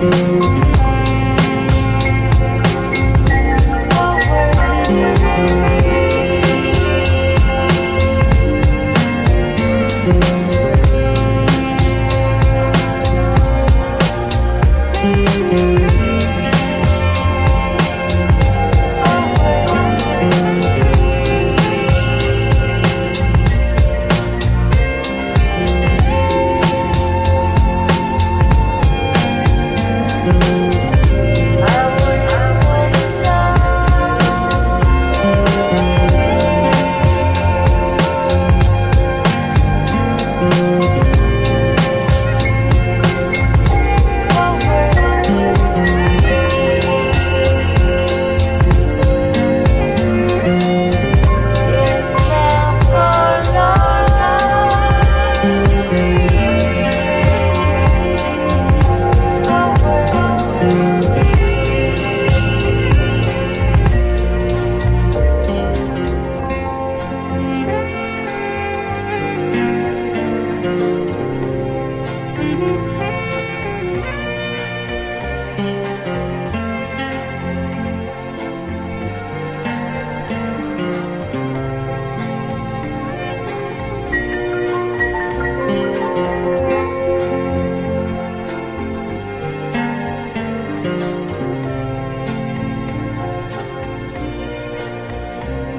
Música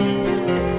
Música